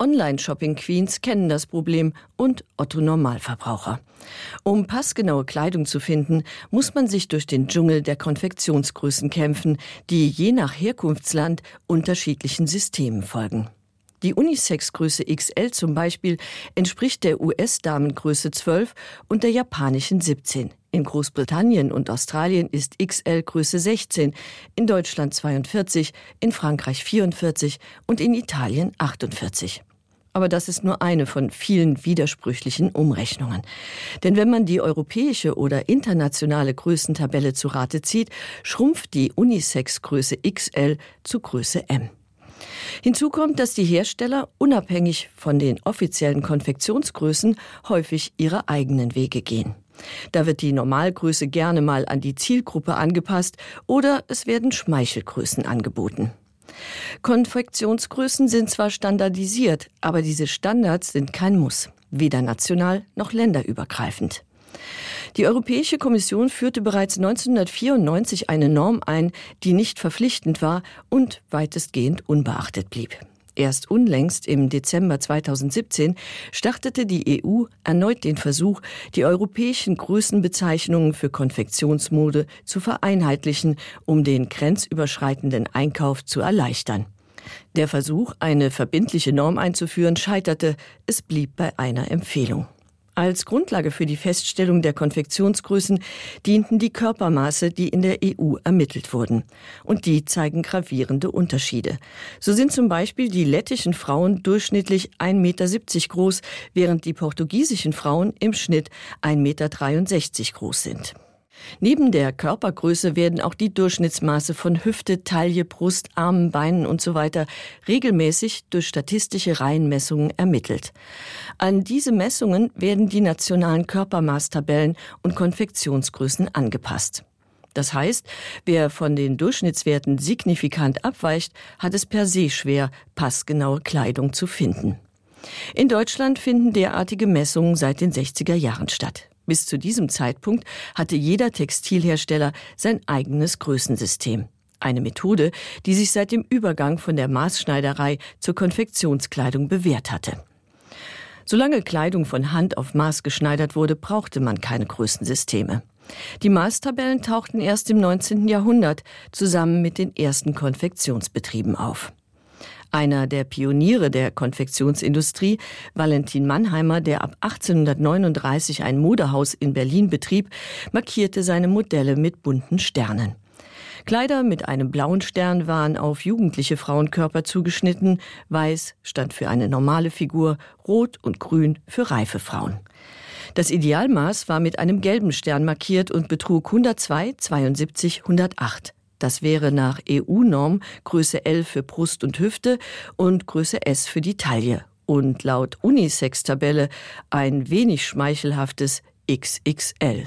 Online-Shopping-Queens kennen das Problem und Otto Normalverbraucher. Um passgenaue Kleidung zu finden, muss man sich durch den Dschungel der Konfektionsgrößen kämpfen, die je nach Herkunftsland unterschiedlichen Systemen folgen. Die Unisex-Größe XL zum Beispiel entspricht der US-Damengröße 12 und der japanischen 17. In Großbritannien und Australien ist XL Größe 16, in Deutschland 42, in Frankreich 44 und in Italien 48. Aber das ist nur eine von vielen widersprüchlichen Umrechnungen. Denn wenn man die europäische oder internationale Größentabelle zu Rate zieht, schrumpft die Unisex-Größe XL zu Größe M. Hinzu kommt, dass die Hersteller unabhängig von den offiziellen Konfektionsgrößen häufig ihre eigenen Wege gehen. Da wird die Normalgröße gerne mal an die Zielgruppe angepasst oder es werden Schmeichelgrößen angeboten. Konfektionsgrößen sind zwar standardisiert, aber diese Standards sind kein Muss, weder national noch länderübergreifend. Die Europäische Kommission führte bereits 1994 eine Norm ein, die nicht verpflichtend war und weitestgehend unbeachtet blieb. Erst unlängst im Dezember 2017 startete die EU erneut den Versuch, die europäischen Größenbezeichnungen für Konfektionsmode zu vereinheitlichen, um den grenzüberschreitenden Einkauf zu erleichtern. Der Versuch, eine verbindliche Norm einzuführen, scheiterte, es blieb bei einer Empfehlung. Als Grundlage für die Feststellung der Konfektionsgrößen dienten die Körpermaße, die in der EU ermittelt wurden. Und die zeigen gravierende Unterschiede. So sind zum Beispiel die lettischen Frauen durchschnittlich 1,70 Meter groß, während die portugiesischen Frauen im Schnitt 1,63 Meter groß sind. Neben der Körpergröße werden auch die Durchschnittsmaße von Hüfte, Taille, Brust, Armen, Beinen usw. So regelmäßig durch statistische Reihenmessungen ermittelt. An diese Messungen werden die nationalen Körpermaßtabellen und Konfektionsgrößen angepasst. Das heißt, wer von den Durchschnittswerten signifikant abweicht, hat es per se schwer, passgenaue Kleidung zu finden. In Deutschland finden derartige Messungen seit den 60er Jahren statt. Bis zu diesem Zeitpunkt hatte jeder Textilhersteller sein eigenes Größensystem. Eine Methode, die sich seit dem Übergang von der Maßschneiderei zur Konfektionskleidung bewährt hatte. Solange Kleidung von Hand auf Maß geschneidert wurde, brauchte man keine Größensysteme. Die Maßtabellen tauchten erst im 19. Jahrhundert zusammen mit den ersten Konfektionsbetrieben auf. Einer der Pioniere der Konfektionsindustrie, Valentin Mannheimer, der ab 1839 ein Modehaus in Berlin betrieb, markierte seine Modelle mit bunten Sternen. Kleider mit einem blauen Stern waren auf jugendliche Frauenkörper zugeschnitten, weiß stand für eine normale Figur, rot und grün für reife Frauen. Das Idealmaß war mit einem gelben Stern markiert und betrug 102, 72, 108. Das wäre nach EU-Norm Größe L für Brust und Hüfte und Größe S für die Taille. Und laut Unisex-Tabelle ein wenig schmeichelhaftes XXL.